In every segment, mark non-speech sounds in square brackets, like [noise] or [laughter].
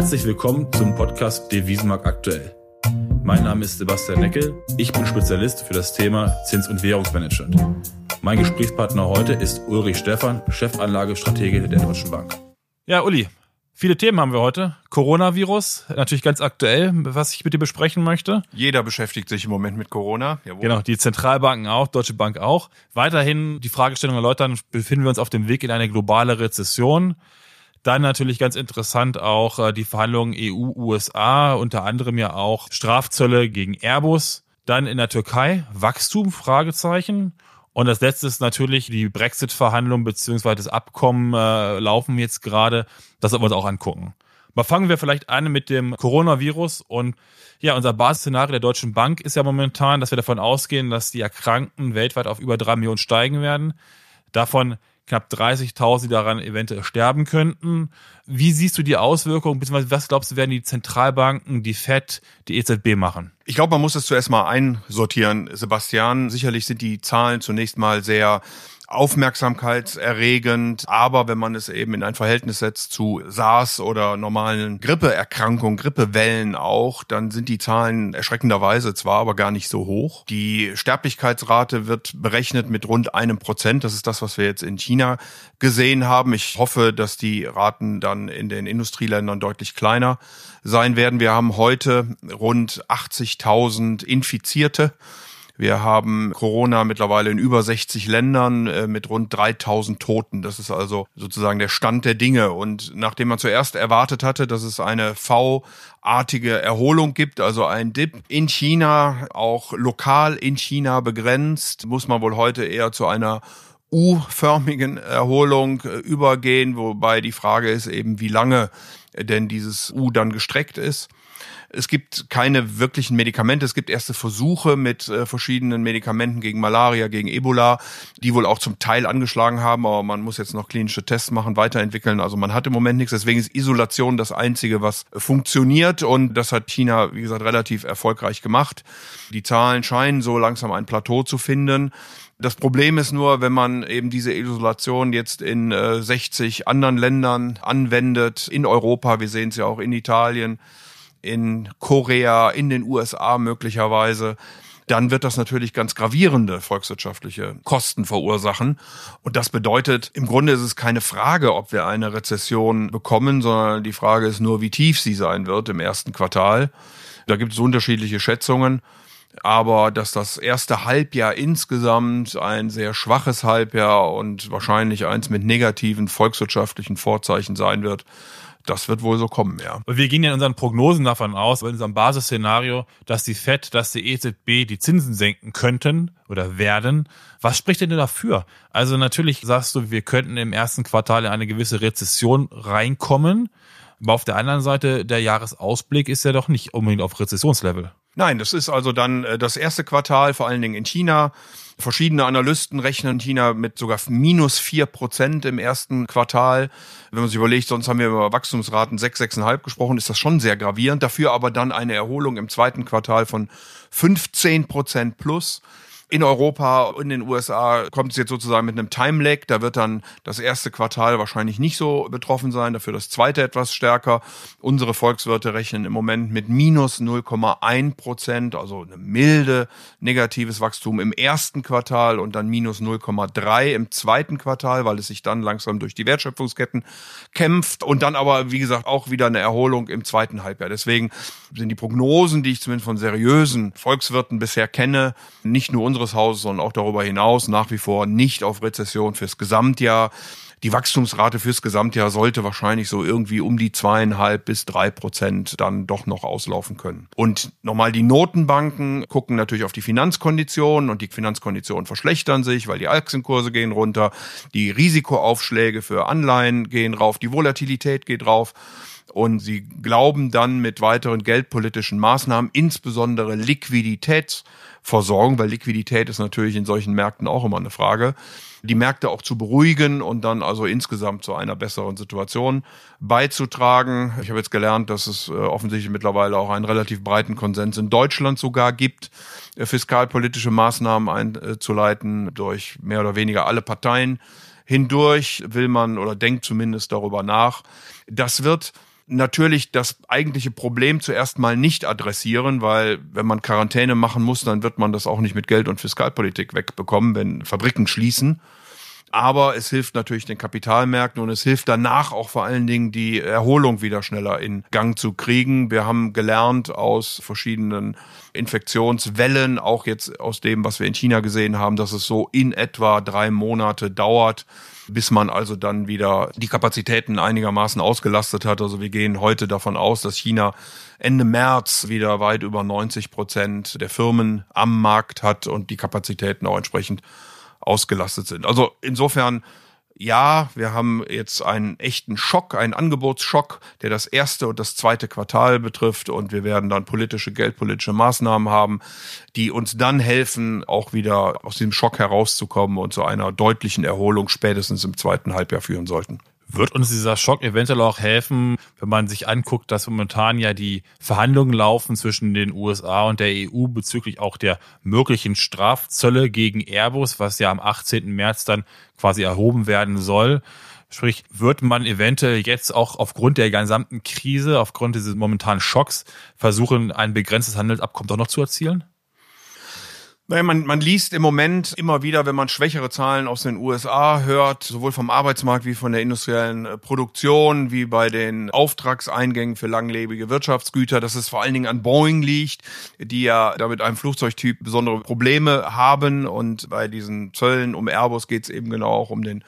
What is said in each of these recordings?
Herzlich willkommen zum Podcast Devisenmarkt aktuell. Mein Name ist Sebastian Neckel. Ich bin Spezialist für das Thema Zins- und Währungsmanagement. Mein Gesprächspartner heute ist Ulrich Stephan, Chefanlagestratege der Deutschen Bank. Ja, Uli, viele Themen haben wir heute. Coronavirus, natürlich ganz aktuell, was ich mit dir besprechen möchte. Jeder beschäftigt sich im Moment mit Corona. Jawohl. Genau, die Zentralbanken auch, Deutsche Bank auch. Weiterhin die Fragestellung erläutern, befinden wir uns auf dem Weg in eine globale Rezession? Dann natürlich ganz interessant auch äh, die Verhandlungen EU-USA, unter anderem ja auch Strafzölle gegen Airbus. Dann in der Türkei Wachstum, Fragezeichen. Und das letzte ist natürlich die Brexit-Verhandlungen beziehungsweise das Abkommen äh, laufen jetzt gerade. Das sollten wir uns auch angucken. Mal fangen wir vielleicht an mit dem Coronavirus und ja, unser Basisszenario der Deutschen Bank ist ja momentan, dass wir davon ausgehen, dass die Erkrankten weltweit auf über drei Millionen steigen werden. Davon knapp 30.000, die daran eventuell sterben könnten. Wie siehst du die Auswirkungen, beziehungsweise was glaubst du, werden die Zentralbanken, die FED, die EZB machen? Ich glaube, man muss es zuerst mal einsortieren, Sebastian. Sicherlich sind die Zahlen zunächst mal sehr aufmerksamkeitserregend. Aber wenn man es eben in ein Verhältnis setzt zu SARS oder normalen Grippeerkrankungen, Grippewellen auch, dann sind die Zahlen erschreckenderweise zwar, aber gar nicht so hoch. Die Sterblichkeitsrate wird berechnet mit rund einem Prozent. Das ist das, was wir jetzt in China gesehen haben. Ich hoffe, dass die Raten dann in den Industrieländern deutlich kleiner sein werden. Wir haben heute rund 80.000 Infizierte. Wir haben Corona mittlerweile in über 60 Ländern äh, mit rund 3000 Toten. Das ist also sozusagen der Stand der Dinge. Und nachdem man zuerst erwartet hatte, dass es eine V-artige Erholung gibt, also ein Dip in China, auch lokal in China begrenzt, muss man wohl heute eher zu einer U-förmigen Erholung äh, übergehen, wobei die Frage ist eben, wie lange denn dieses U dann gestreckt ist. Es gibt keine wirklichen Medikamente. Es gibt erste Versuche mit äh, verschiedenen Medikamenten gegen Malaria, gegen Ebola, die wohl auch zum Teil angeschlagen haben, aber man muss jetzt noch klinische Tests machen, weiterentwickeln. Also man hat im Moment nichts. Deswegen ist Isolation das Einzige, was funktioniert. Und das hat China, wie gesagt, relativ erfolgreich gemacht. Die Zahlen scheinen so langsam ein Plateau zu finden. Das Problem ist nur, wenn man eben diese Isolation jetzt in äh, 60 anderen Ländern anwendet, in Europa, wir sehen es ja auch in Italien, in Korea, in den USA möglicherweise, dann wird das natürlich ganz gravierende volkswirtschaftliche Kosten verursachen. Und das bedeutet, im Grunde ist es keine Frage, ob wir eine Rezession bekommen, sondern die Frage ist nur, wie tief sie sein wird im ersten Quartal. Da gibt es unterschiedliche Schätzungen. Aber dass das erste Halbjahr insgesamt ein sehr schwaches Halbjahr und wahrscheinlich eins mit negativen volkswirtschaftlichen Vorzeichen sein wird, das wird wohl so kommen, ja. wir gehen ja in unseren Prognosen davon aus, in unserem Basisszenario, dass die FED, dass die EZB die Zinsen senken könnten oder werden. Was spricht denn dafür? Also natürlich sagst du, wir könnten im ersten Quartal in eine gewisse Rezession reinkommen. Aber auf der anderen Seite, der Jahresausblick ist ja doch nicht unbedingt auf Rezessionslevel. Nein, das ist also dann äh, das erste Quartal, vor allen Dingen in China. Verschiedene Analysten rechnen China mit sogar minus vier Prozent im ersten Quartal. Wenn man sich überlegt, sonst haben wir über Wachstumsraten sechs, sechseinhalb gesprochen, ist das schon sehr gravierend. Dafür aber dann eine Erholung im zweiten Quartal von 15 Prozent plus in Europa und in den USA kommt es jetzt sozusagen mit einem Time-Lag. Da wird dann das erste Quartal wahrscheinlich nicht so betroffen sein, dafür das zweite etwas stärker. Unsere Volkswirte rechnen im Moment mit minus 0,1 Prozent, also eine milde negatives Wachstum im ersten Quartal und dann minus 0,3 im zweiten Quartal, weil es sich dann langsam durch die Wertschöpfungsketten kämpft und dann aber, wie gesagt, auch wieder eine Erholung im zweiten Halbjahr. Deswegen sind die Prognosen, die ich zumindest von seriösen Volkswirten bisher kenne, nicht nur unsere unseres Hauses, sondern auch darüber hinaus nach wie vor nicht auf Rezession fürs Gesamtjahr. Die Wachstumsrate fürs Gesamtjahr sollte wahrscheinlich so irgendwie um die zweieinhalb bis drei Prozent dann doch noch auslaufen können. Und nochmal, die Notenbanken gucken natürlich auf die Finanzkonditionen und die Finanzkonditionen verschlechtern sich, weil die Aktienkurse gehen runter, die Risikoaufschläge für Anleihen gehen rauf, die Volatilität geht rauf. Und sie glauben dann mit weiteren geldpolitischen Maßnahmen, insbesondere Liquiditätsversorgung, weil Liquidität ist natürlich in solchen Märkten auch immer eine Frage, die Märkte auch zu beruhigen und dann also insgesamt zu einer besseren Situation beizutragen. Ich habe jetzt gelernt, dass es äh, offensichtlich mittlerweile auch einen relativ breiten Konsens in Deutschland sogar gibt, äh, fiskalpolitische Maßnahmen einzuleiten durch mehr oder weniger alle Parteien hindurch will man oder denkt zumindest darüber nach. Das wird natürlich das eigentliche Problem zuerst mal nicht adressieren, weil wenn man Quarantäne machen muss, dann wird man das auch nicht mit Geld und Fiskalpolitik wegbekommen, wenn Fabriken schließen. Aber es hilft natürlich den Kapitalmärkten und es hilft danach auch vor allen Dingen die Erholung wieder schneller in Gang zu kriegen. Wir haben gelernt aus verschiedenen Infektionswellen, auch jetzt aus dem, was wir in China gesehen haben, dass es so in etwa drei Monate dauert, bis man also dann wieder die Kapazitäten einigermaßen ausgelastet hat. Also wir gehen heute davon aus, dass China Ende März wieder weit über 90 Prozent der Firmen am Markt hat und die Kapazitäten auch entsprechend ausgelastet sind. Also insofern ja, wir haben jetzt einen echten Schock, einen Angebotsschock, der das erste und das zweite Quartal betrifft. Und wir werden dann politische, geldpolitische Maßnahmen haben, die uns dann helfen, auch wieder aus diesem Schock herauszukommen und zu einer deutlichen Erholung spätestens im zweiten Halbjahr führen sollten. Wird uns dieser Schock eventuell auch helfen, wenn man sich anguckt, dass momentan ja die Verhandlungen laufen zwischen den USA und der EU bezüglich auch der möglichen Strafzölle gegen Airbus, was ja am 18. März dann quasi erhoben werden soll. Sprich, wird man eventuell jetzt auch aufgrund der gesamten Krise, aufgrund dieses momentanen Schocks versuchen, ein begrenztes Handelsabkommen doch noch zu erzielen? Naja, man, man liest im Moment immer wieder, wenn man schwächere Zahlen aus den USA hört, sowohl vom Arbeitsmarkt wie von der industriellen äh, Produktion, wie bei den Auftragseingängen für langlebige Wirtschaftsgüter, dass es vor allen Dingen an Boeing liegt, die ja damit einem Flugzeugtyp besondere Probleme haben. Und bei diesen Zöllen um Airbus geht es eben genau auch um den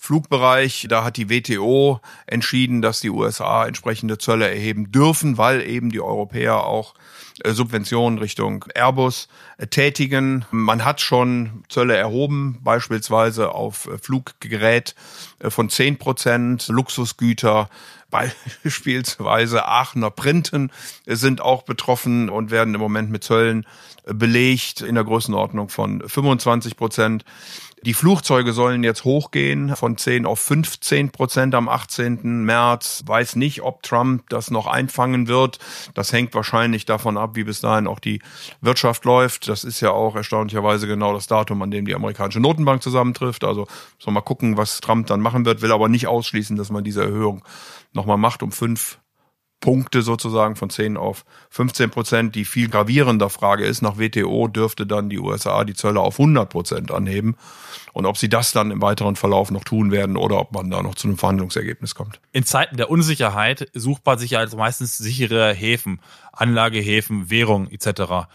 Flugbereich. Da hat die WTO entschieden, dass die USA entsprechende Zölle erheben dürfen, weil eben die Europäer auch Subventionen Richtung Airbus äh, tätigen. Man hat schon Zölle erhoben, beispielsweise auf äh, Fluggerät von zehn Prozent, Luxusgüter, [laughs] beispielsweise Aachener Printen sind auch betroffen und werden im Moment mit Zöllen belegt in der Größenordnung von 25 Prozent. Die Flugzeuge sollen jetzt hochgehen von 10 auf 15 Prozent am 18. März. Weiß nicht, ob Trump das noch einfangen wird. Das hängt wahrscheinlich davon ab, wie bis dahin auch die Wirtschaft läuft. Das ist ja auch erstaunlicherweise genau das Datum, an dem die amerikanische Notenbank zusammentrifft. Also soll mal gucken, was Trump dann machen wird, will aber nicht ausschließen, dass man diese Erhöhung nochmal macht um fünf Punkte sozusagen von 10 auf 15 Prozent. Die viel gravierender Frage ist, nach WTO dürfte dann die USA die Zölle auf 100 Prozent anheben. Und ob sie das dann im weiteren Verlauf noch tun werden oder ob man da noch zu einem Verhandlungsergebnis kommt. In Zeiten der Unsicherheit sucht man sich ja also meistens sichere Häfen, Anlagehäfen, Währung etc.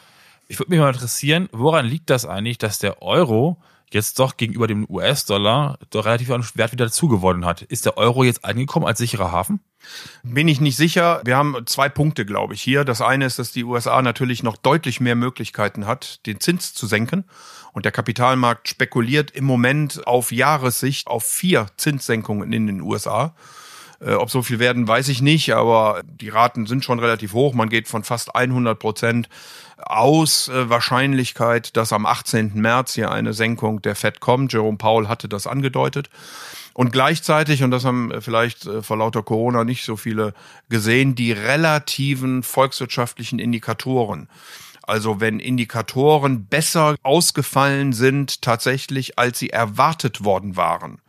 Ich würde mich mal interessieren, woran liegt das eigentlich, dass der Euro jetzt doch gegenüber dem US-Dollar doch relativ an Wert wieder dazugewonnen hat. Ist der Euro jetzt angekommen als sicherer Hafen? Bin ich nicht sicher. Wir haben zwei Punkte, glaube ich, hier. Das eine ist, dass die USA natürlich noch deutlich mehr Möglichkeiten hat, den Zins zu senken. Und der Kapitalmarkt spekuliert im Moment auf Jahressicht auf vier Zinssenkungen in den USA. Äh, ob so viel werden, weiß ich nicht, aber die Raten sind schon relativ hoch. Man geht von fast 100 Prozent aus. Äh, Wahrscheinlichkeit, dass am 18. März hier eine Senkung der Fed kommt. Jerome Powell hatte das angedeutet. Und gleichzeitig, und das haben vielleicht äh, vor lauter Corona nicht so viele gesehen, die relativen volkswirtschaftlichen Indikatoren. Also wenn Indikatoren besser ausgefallen sind tatsächlich, als sie erwartet worden waren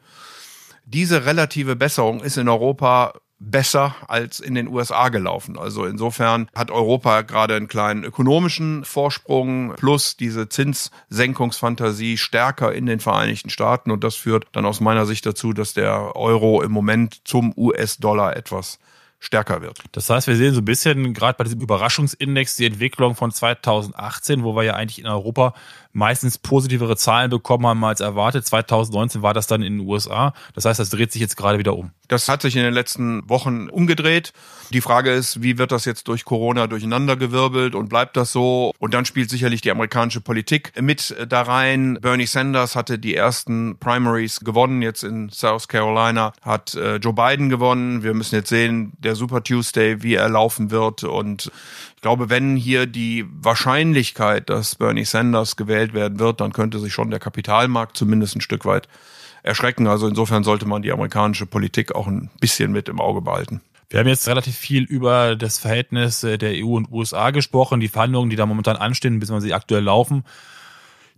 diese relative Besserung ist in Europa besser als in den USA gelaufen. Also insofern hat Europa gerade einen kleinen ökonomischen Vorsprung plus diese Zinssenkungsfantasie stärker in den Vereinigten Staaten und das führt dann aus meiner Sicht dazu, dass der Euro im Moment zum US-Dollar etwas stärker wird. Das heißt, wir sehen so ein bisschen gerade bei diesem Überraschungsindex die Entwicklung von 2018, wo wir ja eigentlich in Europa meistens positivere Zahlen bekommen haben als erwartet. 2019 war das dann in den USA. Das heißt, das dreht sich jetzt gerade wieder um. Das hat sich in den letzten Wochen umgedreht. Die Frage ist, wie wird das jetzt durch Corona durcheinandergewirbelt und bleibt das so? Und dann spielt sicherlich die amerikanische Politik mit da rein. Bernie Sanders hatte die ersten Primaries gewonnen, jetzt in South Carolina, hat äh, Joe Biden gewonnen. Wir müssen jetzt sehen, der Super Tuesday, wie er laufen wird. Und ich glaube, wenn hier die Wahrscheinlichkeit, dass Bernie Sanders gewählt werden wird, dann könnte sich schon der Kapitalmarkt zumindest ein Stück weit erschrecken. Also insofern sollte man die amerikanische Politik auch ein bisschen mit im Auge behalten. Wir haben jetzt relativ viel über das Verhältnis äh, der EU und USA gesprochen, die Verhandlungen, die da momentan anstehen, bis man sie aktuell laufen.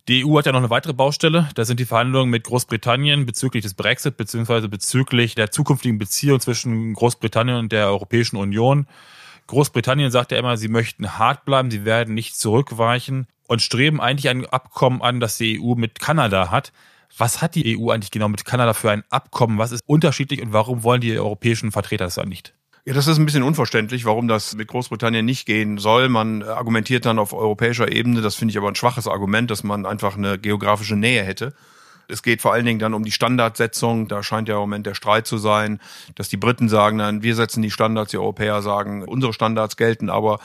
Die EU hat ja noch eine weitere Baustelle. Das sind die Verhandlungen mit Großbritannien bezüglich des Brexit beziehungsweise bezüglich der zukünftigen Beziehung zwischen Großbritannien und der Europäischen Union. Großbritannien sagt ja immer, sie möchten hart bleiben, sie werden nicht zurückweichen und streben eigentlich ein Abkommen an, das die EU mit Kanada hat. Was hat die EU eigentlich genau mit Kanada für ein Abkommen? Was ist unterschiedlich und warum wollen die europäischen Vertreter das dann nicht? Ja, das ist ein bisschen unverständlich, warum das mit Großbritannien nicht gehen soll. Man argumentiert dann auf europäischer Ebene, das finde ich aber ein schwaches Argument, dass man einfach eine geografische Nähe hätte. Es geht vor allen Dingen dann um die Standardsetzung. Da scheint ja im Moment der Streit zu sein, dass die Briten sagen, nein, wir setzen die Standards, die Europäer sagen, unsere Standards gelten. Aber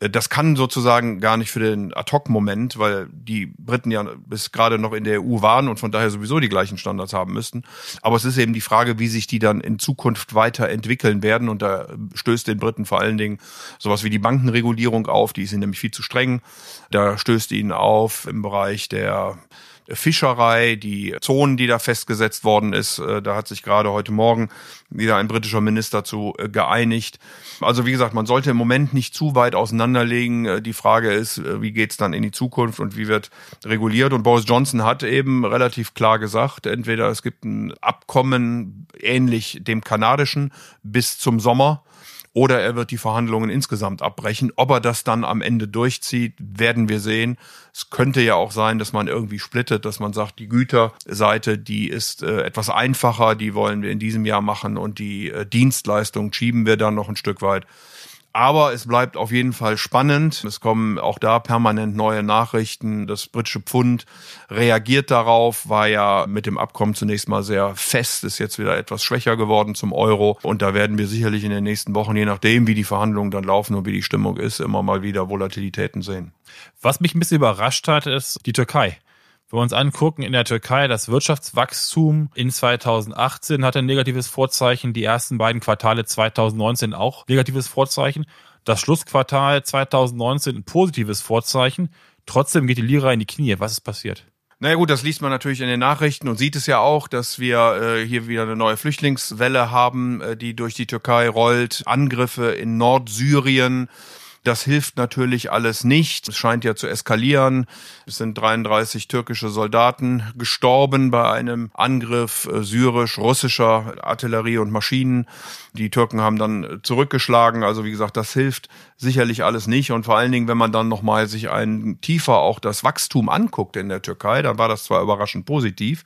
äh, das kann sozusagen gar nicht für den Ad-Hoc-Moment, weil die Briten ja bis gerade noch in der EU waren und von daher sowieso die gleichen Standards haben müssten. Aber es ist eben die Frage, wie sich die dann in Zukunft weiterentwickeln werden. Und da stößt den Briten vor allen Dingen sowas wie die Bankenregulierung auf. Die ist ihnen nämlich viel zu streng. Da stößt ihnen auf im Bereich der Fischerei, die Zonen, die da festgesetzt worden ist. Äh, da hat sich gerade heute Morgen wieder ein britischer Minister zu äh, geeinigt. Also wie gesagt, man sollte im Moment nicht zu weit auseinanderlegen. Äh, die Frage ist, wie geht's dann in die Zukunft und wie wird reguliert? Und Boris Johnson hat eben relativ klar gesagt, entweder es gibt ein Abkommen ähnlich dem kanadischen bis zum Sommer oder er wird die Verhandlungen insgesamt abbrechen. Ob er das dann am Ende durchzieht, werden wir sehen. Es könnte ja auch sein, dass man irgendwie splittet, dass man sagt, die Güterseite, die ist äh, etwas einfacher, die wollen wir in diesem Jahr machen und die äh, Dienstleistung schieben wir dann noch ein Stück weit. Aber es bleibt auf jeden Fall spannend. Es kommen auch da permanent neue Nachrichten. Das britische Pfund reagiert darauf, war ja mit dem Abkommen zunächst mal sehr fest, ist jetzt wieder etwas schwächer geworden zum Euro. Und da werden wir sicherlich in den nächsten Wochen, je nachdem, wie die Verhandlungen dann laufen und wie die Stimmung ist, immer mal wieder Volatilitäten sehen. Was mich ein bisschen überrascht hat, ist die Türkei. Wenn wir uns angucken, in der Türkei, das Wirtschaftswachstum in 2018 hatte ein negatives Vorzeichen, die ersten beiden Quartale 2019 auch negatives Vorzeichen, das Schlussquartal 2019 ein positives Vorzeichen. Trotzdem geht die Lira in die Knie. Was ist passiert? Naja gut, das liest man natürlich in den Nachrichten und sieht es ja auch, dass wir äh, hier wieder eine neue Flüchtlingswelle haben, äh, die durch die Türkei rollt. Angriffe in Nordsyrien das hilft natürlich alles nicht. Es scheint ja zu eskalieren. Es sind 33 türkische Soldaten gestorben bei einem Angriff äh, syrisch-russischer Artillerie und Maschinen. Die Türken haben dann zurückgeschlagen. Also wie gesagt, das hilft sicherlich alles nicht. Und vor allen Dingen, wenn man dann nochmal sich ein tiefer auch das Wachstum anguckt in der Türkei, dann war das zwar überraschend positiv,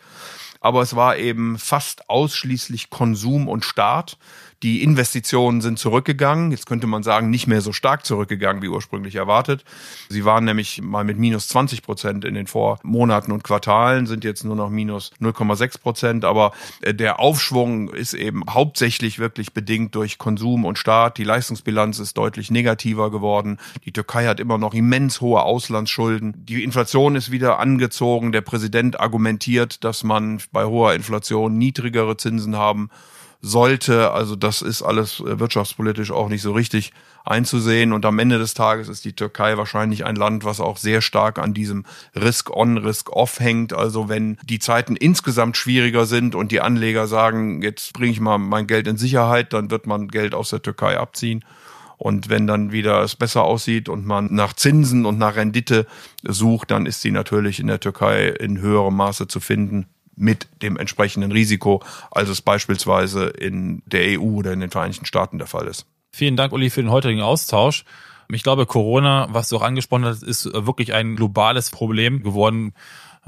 aber es war eben fast ausschließlich Konsum und Staat. Die Investitionen sind zurückgegangen. Jetzt könnte man sagen, nicht mehr so stark zurückgegangen wie ursprünglich erwartet. Sie waren nämlich mal mit minus 20 Prozent in den Vormonaten und Quartalen, sind jetzt nur noch minus 0,6 Prozent. Aber äh, der Aufschwung ist eben hauptsächlich wirklich bedingt durch Konsum und Staat. Die Leistungsbilanz ist deutlich negativer geworden. Die Türkei hat immer noch immens hohe Auslandsschulden. Die Inflation ist wieder angezogen. Der Präsident argumentiert, dass man bei hoher Inflation niedrigere Zinsen haben sollte. Also das ist alles äh, wirtschaftspolitisch auch nicht so richtig einzusehen. Und am Ende des Tages ist die Türkei wahrscheinlich ein Land, was auch sehr stark an diesem Risk-on, Risk-off hängt. Also wenn die Zeiten insgesamt schwieriger sind und die Anleger sagen, jetzt bringe ich mal mein Geld in Sicherheit, dann wird man Geld aus der Türkei abziehen. Und wenn dann wieder es besser aussieht und man nach Zinsen und nach Rendite sucht, dann ist sie natürlich in der Türkei in höherem Maße zu finden mit dem entsprechenden Risiko, als es beispielsweise in der EU oder in den Vereinigten Staaten der Fall ist. Vielen Dank, Uli, für den heutigen Austausch. Ich glaube, Corona, was du auch angesprochen hast, ist wirklich ein globales Problem geworden.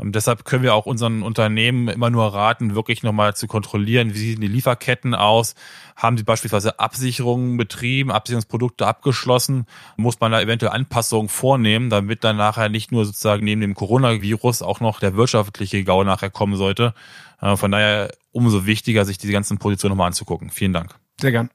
Ähm, deshalb können wir auch unseren Unternehmen immer nur raten, wirklich nochmal zu kontrollieren, wie sehen die Lieferketten aus, haben sie beispielsweise Absicherungen betrieben, Absicherungsprodukte abgeschlossen, muss man da eventuell Anpassungen vornehmen, damit dann nachher nicht nur sozusagen neben dem Coronavirus auch noch der wirtschaftliche Gau nachher kommen sollte. Äh, von daher umso wichtiger, sich diese ganzen Positionen nochmal anzugucken. Vielen Dank. Sehr gern.